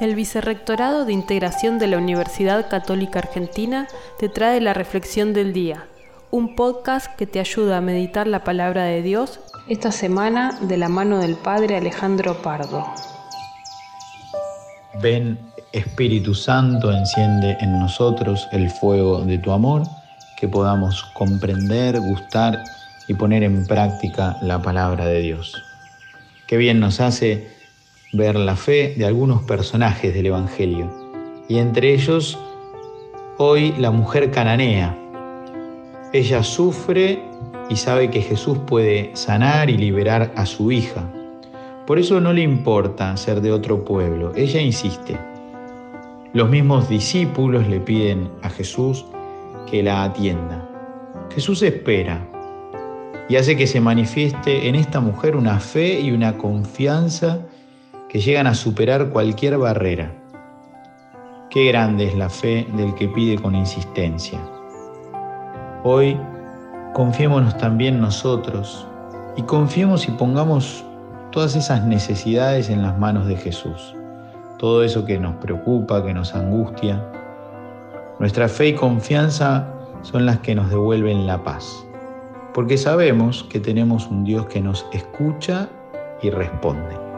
El Vicerrectorado de Integración de la Universidad Católica Argentina te trae la Reflexión del Día, un podcast que te ayuda a meditar la palabra de Dios esta semana de la mano del Padre Alejandro Pardo. Ven Espíritu Santo, enciende en nosotros el fuego de tu amor, que podamos comprender, gustar y poner en práctica la palabra de Dios. Qué bien nos hace ver la fe de algunos personajes del Evangelio, y entre ellos hoy la mujer cananea. Ella sufre y sabe que Jesús puede sanar y liberar a su hija. Por eso no le importa ser de otro pueblo, ella insiste. Los mismos discípulos le piden a Jesús que la atienda. Jesús espera y hace que se manifieste en esta mujer una fe y una confianza que llegan a superar cualquier barrera. Qué grande es la fe del que pide con insistencia. Hoy confiémonos también nosotros y confiemos y pongamos todas esas necesidades en las manos de Jesús. Todo eso que nos preocupa, que nos angustia. Nuestra fe y confianza son las que nos devuelven la paz, porque sabemos que tenemos un Dios que nos escucha y responde.